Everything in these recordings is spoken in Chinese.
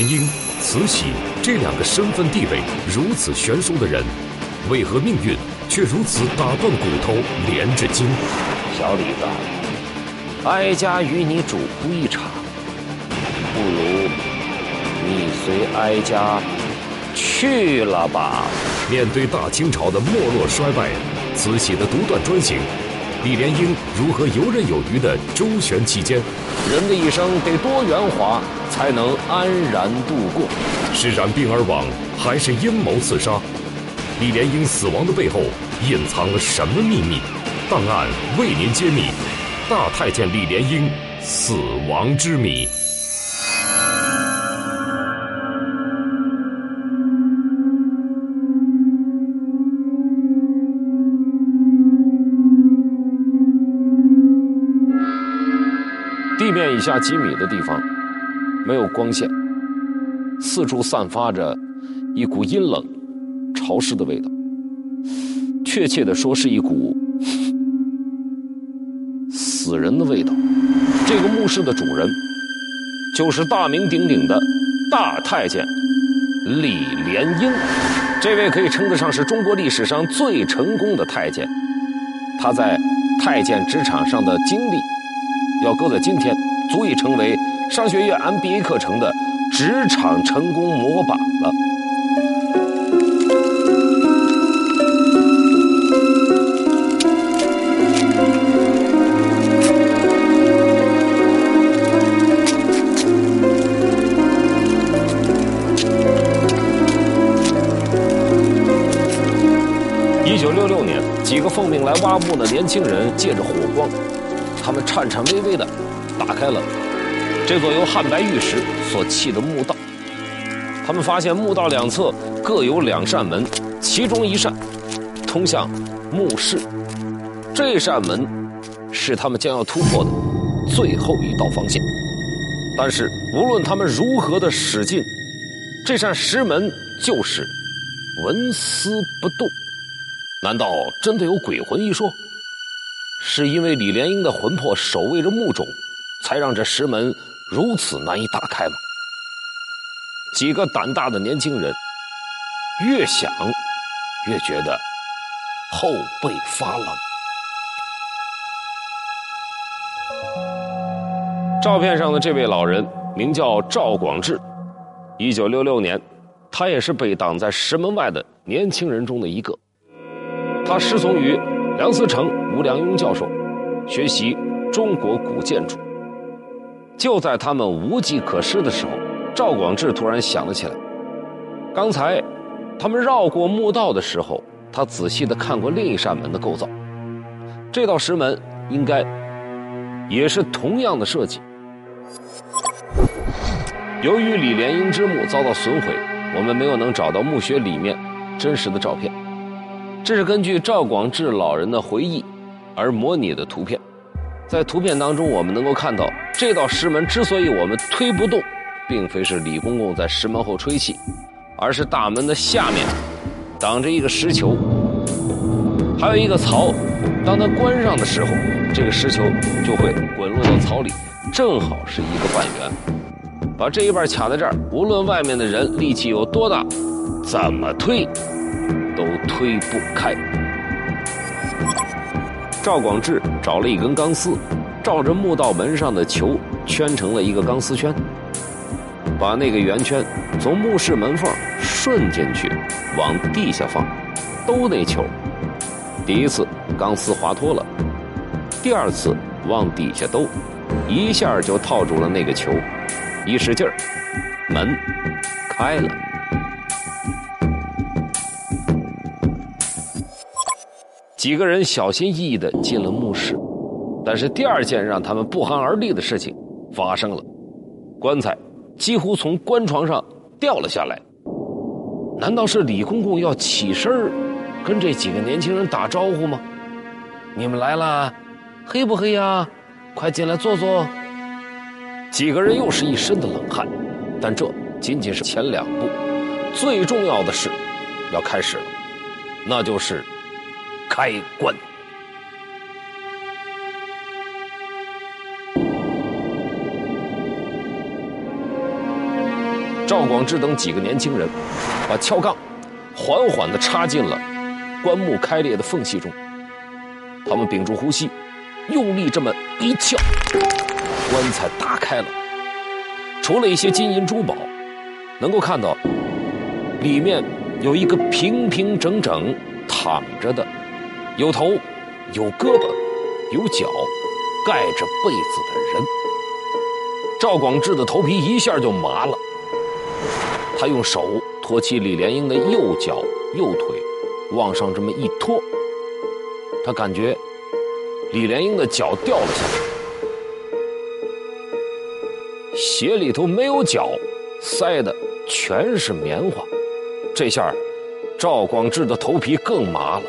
李莲英、慈禧这两个身份地位如此悬殊的人，为何命运却如此打断骨头连着筋？小李子，哀家与你主仆一场，不如你随哀家去了吧。面对大清朝的没落衰败，慈禧的独断专行，李莲英如何游刃有余的周旋其间？人的一生得多圆滑，才能安然度过。是染病而亡，还是阴谋刺杀？李莲英死亡的背后隐藏了什么秘密？档案为您揭秘大太监李莲英死亡之谜。以下几米的地方没有光线，四处散发着一股阴冷、潮湿的味道。确切的说，是一股死人的味道。这个墓室的主人就是大名鼎鼎的大太监李莲英。这位可以称得上是中国历史上最成功的太监。他在太监职场上的经历。要搁在今天，足以成为商学院 MBA 课程的职场成功模板了。一九六六年，几个奉命来挖墓的年轻人借着火光。他们颤颤巍巍的打开了这座由汉白玉石所砌的墓道。他们发现墓道两侧各有两扇门，其中一扇通向墓室。这扇门是他们将要突破的最后一道防线。但是无论他们如何的使劲，这扇石门就是纹丝不动。难道真的有鬼魂一说？是因为李莲英的魂魄守卫着墓冢，才让这石门如此难以打开吗？几个胆大的年轻人越想越觉得后背发冷。照片上的这位老人名叫赵广志，一九六六年，他也是被挡在石门外的年轻人中的一个。他师从于。梁思成、吴良镛教授学习中国古建筑。就在他们无计可施的时候，赵广志突然想了起来。刚才他们绕过墓道的时候，他仔细的看过另一扇门的构造。这道石门应该也是同样的设计。由于李莲英之墓遭到损毁，我们没有能找到墓穴里面真实的照片。这是根据赵广志老人的回忆而模拟的图片，在图片当中，我们能够看到这道石门之所以我们推不动，并非是李公公在石门后吹气，而是大门的下面挡着一个石球，还有一个槽，当它关上的时候，这个石球就会滚落到槽里，正好是一个半圆，把这一半卡在这儿，无论外面的人力气有多大，怎么推。都推不开。赵广志找了一根钢丝，照着墓道门上的球圈成了一个钢丝圈，把那个圆圈从墓室门缝顺进去，往地下放，兜那球。第一次钢丝滑脱了，第二次往底下兜，一下就套住了那个球，一使劲儿，门开了。几个人小心翼翼地进了墓室，但是第二件让他们不寒而栗的事情发生了：棺材几乎从棺床上掉了下来。难道是李公公要起身跟这几个年轻人打招呼吗？你们来了，黑不黑呀？快进来坐坐。几个人又是一身的冷汗，但这仅仅是前两步，最重要的事要开始了，那就是。开棺。赵广志等几个年轻人把撬杠缓缓地插进了棺木开裂的缝隙中。他们屏住呼吸，用力这么一撬，棺材打开了。除了一些金银珠宝，能够看到里面有一个平平整整躺着的，有头、有胳膊、有脚，盖着被子的人。赵广志的头皮一下就麻了，他用手托起李莲英的右脚、右腿，往上这么一托，他感觉李莲英的脚掉了下来。鞋里头没有脚，塞的全是棉花。这下，赵广志的头皮更麻了。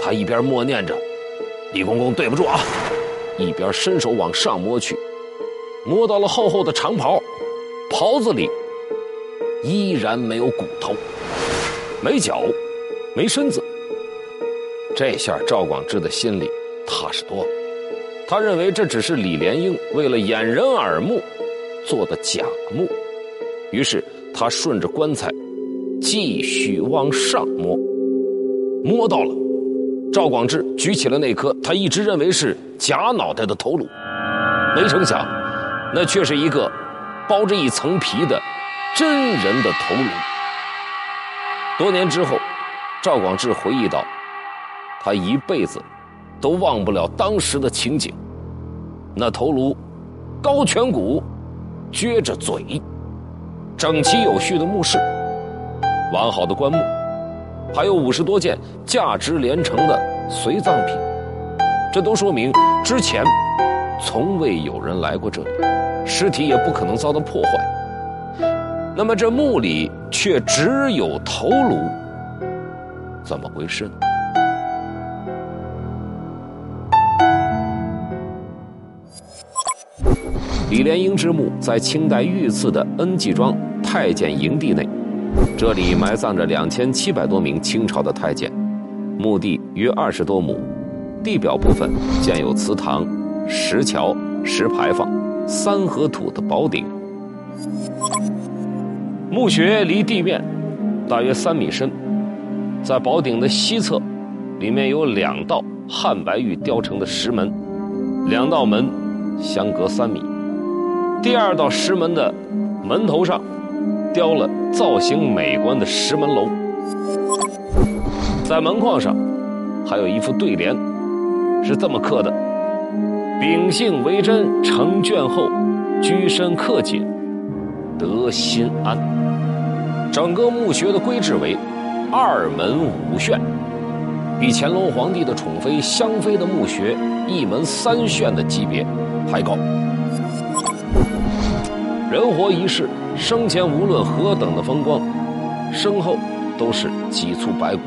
他一边默念着“李公公对不住啊”，一边伸手往上摸去，摸到了厚厚的长袍，袍子里依然没有骨头，没脚，没身子。这下赵广智的心里踏实多了。他认为这只是李莲英为了掩人耳目。做的假墓，于是他顺着棺材继续往上摸，摸到了赵广智举起了那颗他一直认为是假脑袋的头颅，没成想，那却是一个包着一层皮的真人的头颅。多年之后，赵广志回忆道：“他一辈子都忘不了当时的情景，那头颅高颧骨。”撅着嘴，整齐有序的墓室，完好的棺木，还有五十多件价值连城的随葬品，这都说明之前从未有人来过这里，尸体也不可能遭到破坏。那么这墓里却只有头颅，怎么回事呢？李莲英之墓在清代御赐的恩济庄太监营地内，这里埋葬着两千七百多名清朝的太监，墓地约二十多亩，地表部分建有祠堂、石桥、石牌坊、三合土的宝顶。墓穴离地面大约三米深，在宝顶的西侧，里面有两道汉白玉雕成的石门，两道门相隔三米。第二道石门的门头上雕了造型美观的石门楼，在门框上还有一副对联，是这么刻的：“秉性为真成卷后，居身克谨得心安。”整个墓穴的规制为二门五炫，比乾隆皇帝的宠妃香妃的墓穴一门三炫的级别还高。人活一世，生前无论何等的风光，身后都是几簇白骨。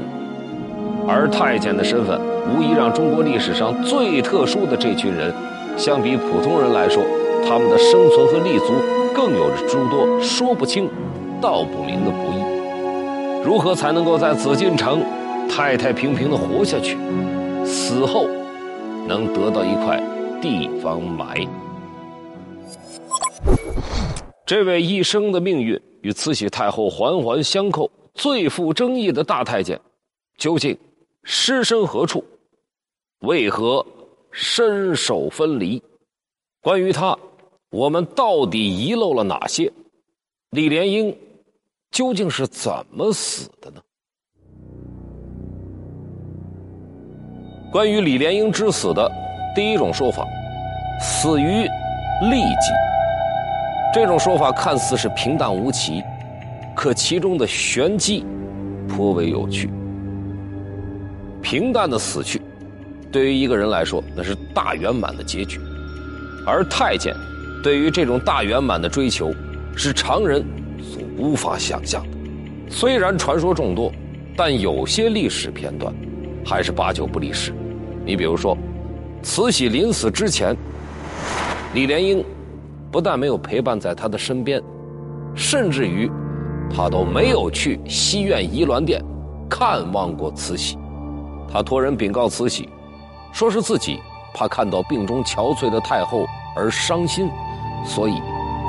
而太监的身份，无疑让中国历史上最特殊的这群人，相比普通人来说，他们的生存和立足更有着诸多说不清、道不明的不易。如何才能够在紫禁城太太平平的活下去，死后能得到一块地方埋？这位一生的命运与慈禧太后环环相扣、最富争议的大太监，究竟尸身何处？为何身首分离？关于他，我们到底遗漏了哪些？李莲英究竟是怎么死的呢？关于李莲英之死的第一种说法，死于痢疾。这种说法看似是平淡无奇，可其中的玄机颇为有趣。平淡的死去，对于一个人来说那是大圆满的结局；而太监对于这种大圆满的追求，是常人所无法想象的。虽然传说众多，但有些历史片段还是八九不离十。你比如说，慈禧临死之前，李莲英。不但没有陪伴在她的身边，甚至于，他都没有去西苑怡鸾殿看望过慈禧。他托人禀告慈禧，说是自己怕看到病中憔悴的太后而伤心，所以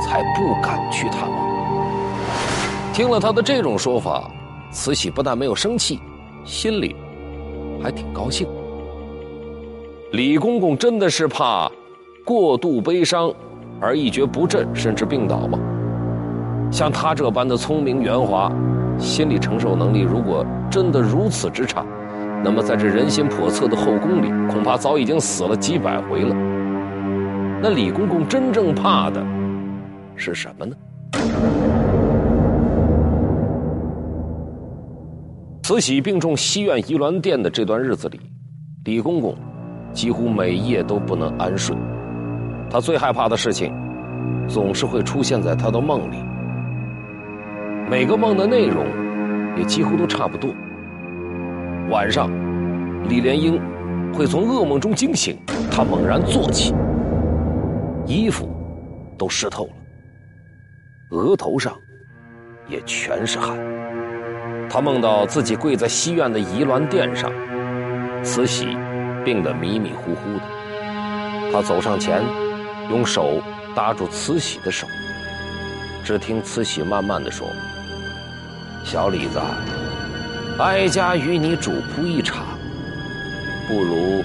才不敢去探望。听了他的这种说法，慈禧不但没有生气，心里还挺高兴。李公公真的是怕过度悲伤而一蹶不振，甚至病倒吗？像他这般的聪明圆滑，心理承受能力如果真的如此之差，那么在这人心叵测的后宫里，恐怕早已经死了几百回了。那李公公真正怕的是什么呢？慈禧病重西苑怡鸾殿的这段日子里，李公公几乎每夜都不能安睡。他最害怕的事情，总是会出现在他的梦里。每个梦的内容也几乎都差不多。晚上，李莲英会从噩梦中惊醒，她猛然坐起，衣服都湿透了，额头上也全是汗。他梦到自己跪在西苑的怡鸾殿上，慈禧病得迷迷糊糊的。他走上前，用手搭住慈禧的手，只听慈禧慢慢的说。小李子，哀家与你主仆一场，不如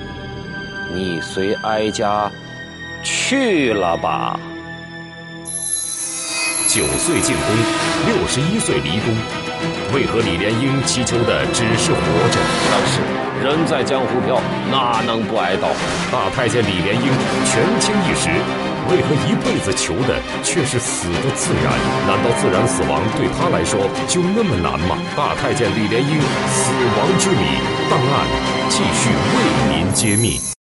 你随哀家去了吧。九岁进宫，六十一岁离宫，为何李莲英祈求的只是活着？但是人在江湖飘，哪能不挨刀？大太监李莲英权倾一时。为何一辈子求的却是死的自然？难道自然死亡对他来说就那么难吗？大太监李莲英死亡之谜，档案继续为您揭秘。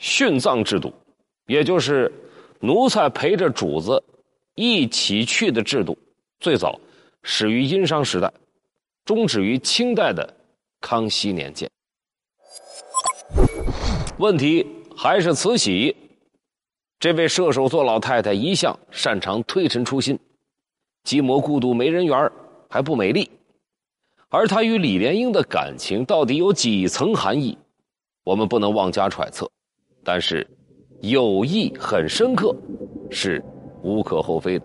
殉葬制度，也就是奴才陪着主子一起去的制度，最早始于殷商时代，终止于清代的康熙年间。问题还是慈禧。这位射手座老太太一向擅长推陈出新，寂寞孤独没人缘还不美丽。而她与李莲英的感情到底有几层含义，我们不能妄加揣测。但是，友谊很深刻，是无可厚非的。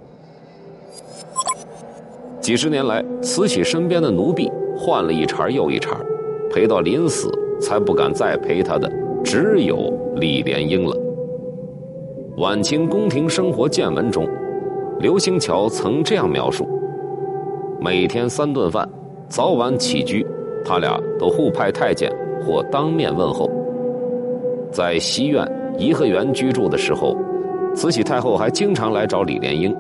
几十年来，慈禧身边的奴婢换了一茬又一茬，陪到临死才不敢再陪她的，只有李莲英了。晚清宫廷生活见闻中，刘星桥曾这样描述：每天三顿饭，早晚起居，他俩都互派太监或当面问候。在西苑颐和园居住的时候，慈禧太后还经常来找李莲英。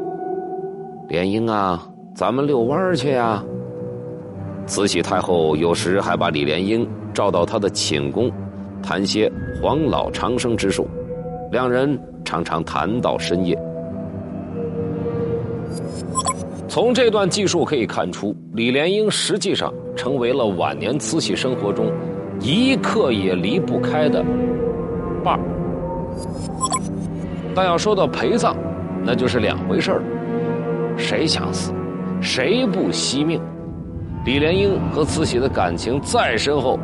莲英啊，咱们遛弯去呀。慈禧太后有时还把李莲英召到她的寝宫，谈些黄老长生之术，两人。常常谈到深夜。从这段记述可以看出，李莲英实际上成为了晚年慈禧生活中一刻也离不开的伴儿。但要说到陪葬，那就是两回事了。谁想死，谁不惜命？李莲英和慈禧的感情再深厚，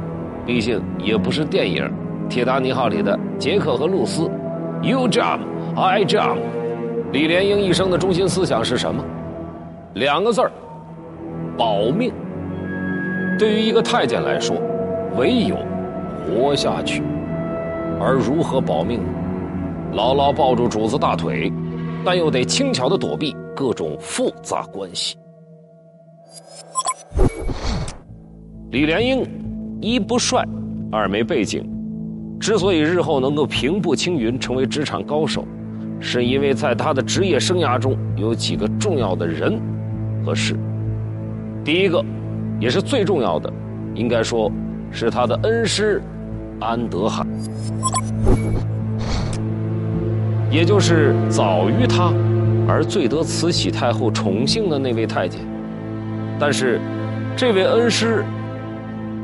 毕竟也不是电影《铁达尼号》里的杰克和露丝。You jump, I jump。李莲英一生的中心思想是什么？两个字儿：保命。对于一个太监来说，唯有活下去。而如何保命？牢牢抱住主子大腿，但又得轻巧的躲避各种复杂关系。李莲英一不帅，二没背景。之所以日后能够平步青云，成为职场高手，是因为在他的职业生涯中有几个重要的人和事。第一个，也是最重要的，应该说是他的恩师安德海，也就是早于他而最得慈禧太后宠幸的那位太监。但是，这位恩师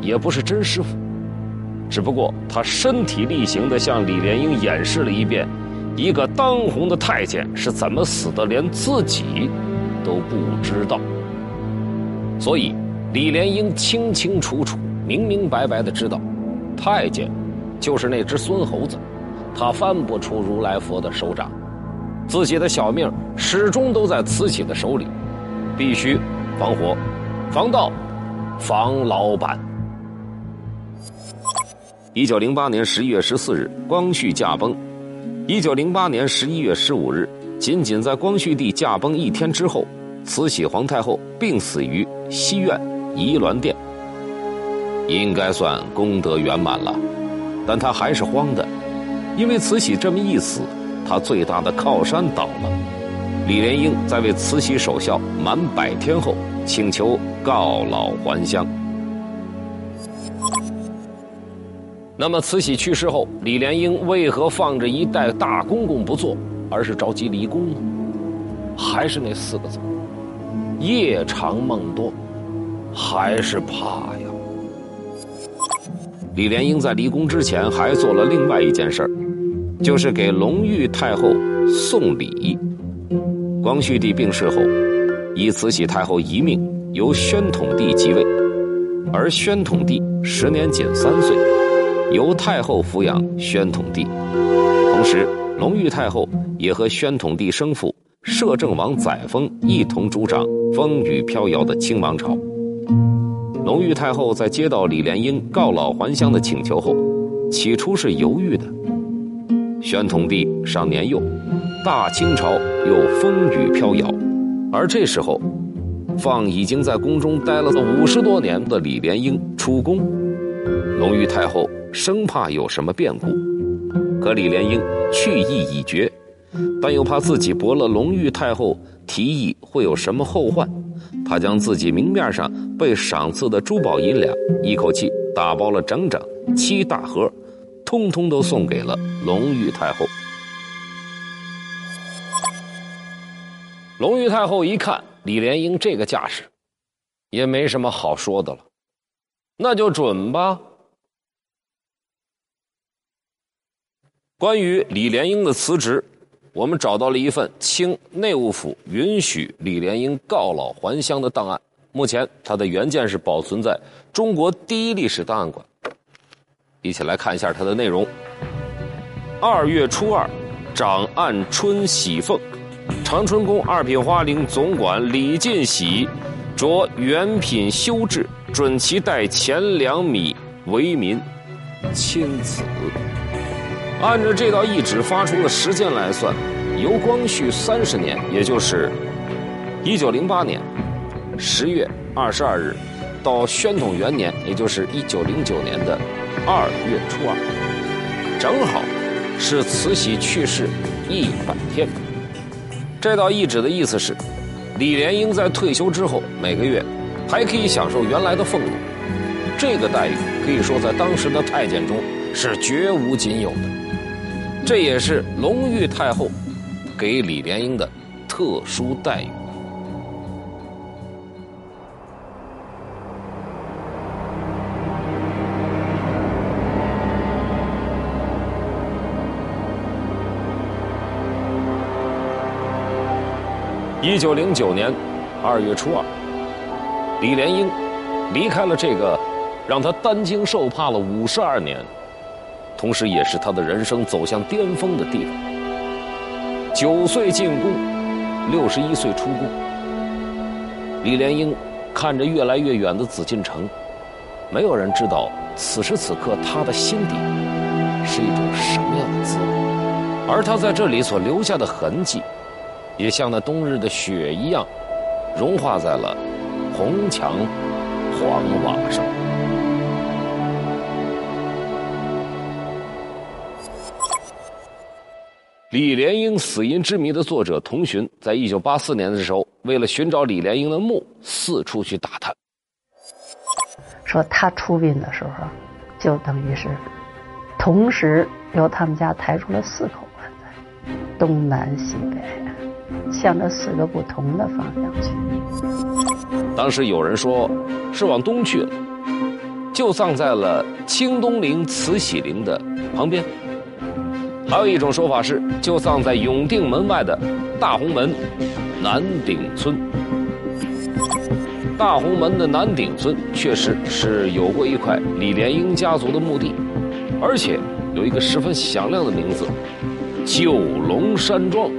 也不是真师傅。只不过他身体力行地向李莲英演示了一遍，一个当红的太监是怎么死的，连自己都不知道。所以李莲英清清楚楚、明明白白地知道，太监就是那只孙猴子，他翻不出如来佛的手掌，自己的小命始终都在慈禧的手里。必须防火、防盗、防老板。一九零八年十一月十四日，光绪驾崩。一九零八年十一月十五日，仅仅在光绪帝驾崩一天之后，慈禧皇太后病死于西苑怡鸾殿，应该算功德圆满了。但他还是慌的，因为慈禧这么一死，他最大的靠山倒了。李莲英在为慈禧守孝满百天后，请求告老还乡。那么，慈禧去世后，李莲英为何放着一代大公公不做，而是着急离宫呢？还是那四个字：夜长梦多，还是怕呀。李莲英在离宫之前，还做了另外一件事儿，就是给隆裕太后送礼。光绪帝病逝后，以慈禧太后遗命，由宣统帝即位，而宣统帝时年仅三岁。由太后抚养宣统帝，同时隆裕太后也和宣统帝生父摄政王载沣一同主掌风雨飘摇的清王朝。隆裕太后在接到李莲英告老还乡的请求后，起初是犹豫的。宣统帝尚年幼，大清朝又风雨飘摇，而这时候，放已经在宫中待了五十多年的李莲英出宫，隆裕太后。生怕有什么变故，可李莲英去意已决，但又怕自己驳了隆裕太后提议会有什么后患，他将自己明面上被赏赐的珠宝银两一口气打包了整整七大盒，通通都送给了隆裕太后。隆裕太后一看李莲英这个架势，也没什么好说的了，那就准吧。关于李莲英的辞职，我们找到了一份清内务府允许李莲英告老还乡的档案。目前，它的原件是保存在中国第一历史档案馆。一起来看一下它的内容。二月初二，长按春喜凤，长春宫二品花翎总管李进喜，着原品修制，准其代钱两米为民，钦此。按照这道懿旨发出的时间来算，由光绪三十年，也就是一九零八年十月二十二日，到宣统元年，也就是一九零九年的二月初二，正好是慈禧去世一百天。这道懿旨的意思是，李莲英在退休之后，每个月还可以享受原来的俸禄。这个待遇可以说在当时的太监中是绝无仅有的。这也是隆裕太后给李莲英的特殊待遇。一九零九年二月初二，李莲英离开了这个让他担惊受怕了五十二年。同时，也是他的人生走向巅峰的地方。九岁进宫，六十一岁出宫。李莲英看着越来越远的紫禁城，没有人知道此时此刻他的心底是一种什么样的滋味。而他在这里所留下的痕迹，也像那冬日的雪一样，融化在了红墙黄瓦上。李莲英死因之谜的作者童寻，在一九八四年的时候，为了寻找李莲英的墓，四处去打探。说他出殡的时候，就等于是同时由他们家抬出了四口棺材，东南西北，向着四个不同的方向去。当时有人说，是往东去了，就葬在了清东陵慈禧陵的旁边。还有一种说法是，就葬在永定门外的大红门南顶村。大红门的南顶村确实是有过一块李莲英家族的墓地，而且有一个十分响亮的名字——九龙山庄。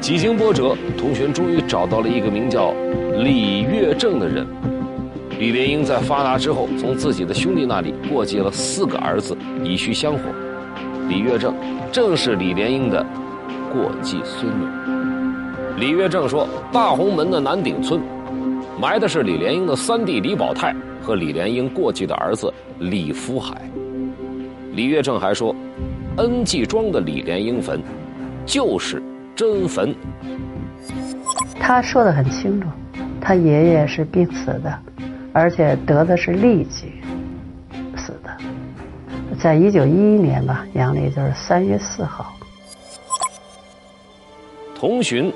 几经波折，同学终于找到了一个名叫李月正的人。李莲英在发达之后，从自己的兄弟那里过继了四个儿子，以续香火。李月正正是李莲英的过继孙女。李月正说：“大红门的南顶村，埋的是李莲英的三弟李宝泰和李莲英过继的儿子李福海。”李月正还说：“恩济庄的李莲英坟，就是真坟。”他说的很清楚，他爷爷是病死的。而且得的是痢疾死的，在一九一一年吧，阳历就是三月四号。童寻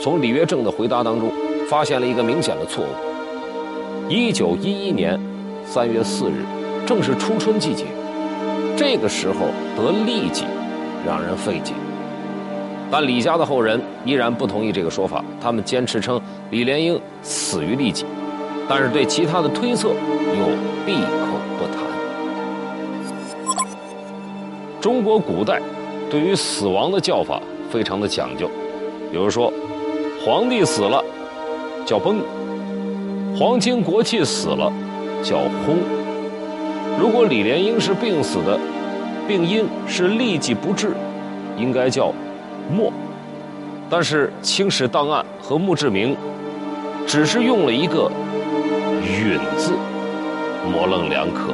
从李约正的回答当中发现了一个明显的错误。一九一一年三月四日，正是初春季节，这个时候得痢疾，让人费解。但李家的后人依然不同意这个说法，他们坚持称李莲英死于痢疾。但是对其他的推测又闭口不谈。中国古代对于死亡的叫法非常的讲究，比如说，皇帝死了叫崩，皇亲国戚死了叫薨。如果李莲英是病死的，病因是痢疾不治，应该叫没。但是《清史档案》和墓志铭只是用了一个。允字，模棱两可。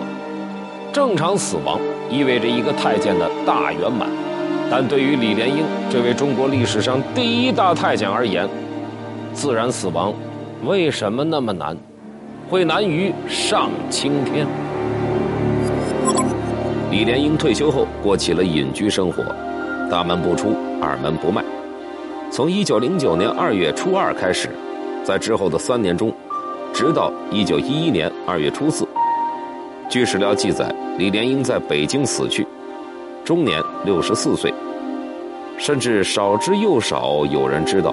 正常死亡意味着一个太监的大圆满，但对于李莲英这位中国历史上第一大太监而言，自然死亡为什么那么难？会难于上青天？李莲英退休后过起了隐居生活，大门不出，二门不迈。从一九零九年二月初二开始，在之后的三年中。直到一九一一年二月初四，据史料记载，李莲英在北京死去，终年六十四岁。甚至少之又少有人知道，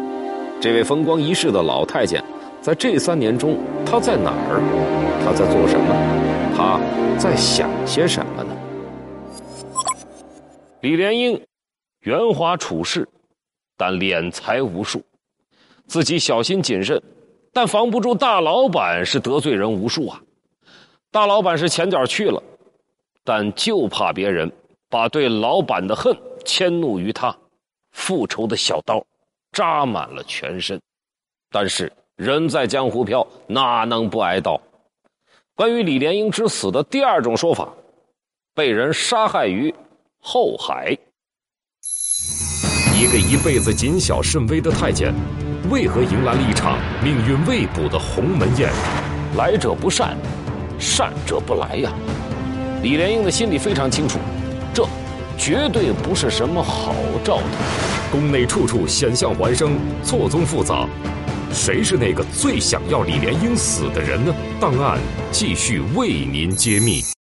这位风光一世的老太监，在这三年中他在哪儿？他在做什么？他在想些什么呢？李莲英圆滑处事，但敛财无数，自己小心谨慎。但防不住大老板是得罪人无数啊！大老板是前脚去了，但就怕别人把对老板的恨迁怒于他，复仇的小刀扎满了全身。但是人在江湖飘，哪能不挨刀？关于李莲英之死的第二种说法，被人杀害于后海。一个一辈子谨小慎微的太监。为何迎来了一场命运未卜的鸿门宴？来者不善，善者不来呀！李莲英的心里非常清楚，这绝对不是什么好兆头。宫内处处险象环生，错综复杂，谁是那个最想要李莲英死的人呢？档案继续为您揭秘。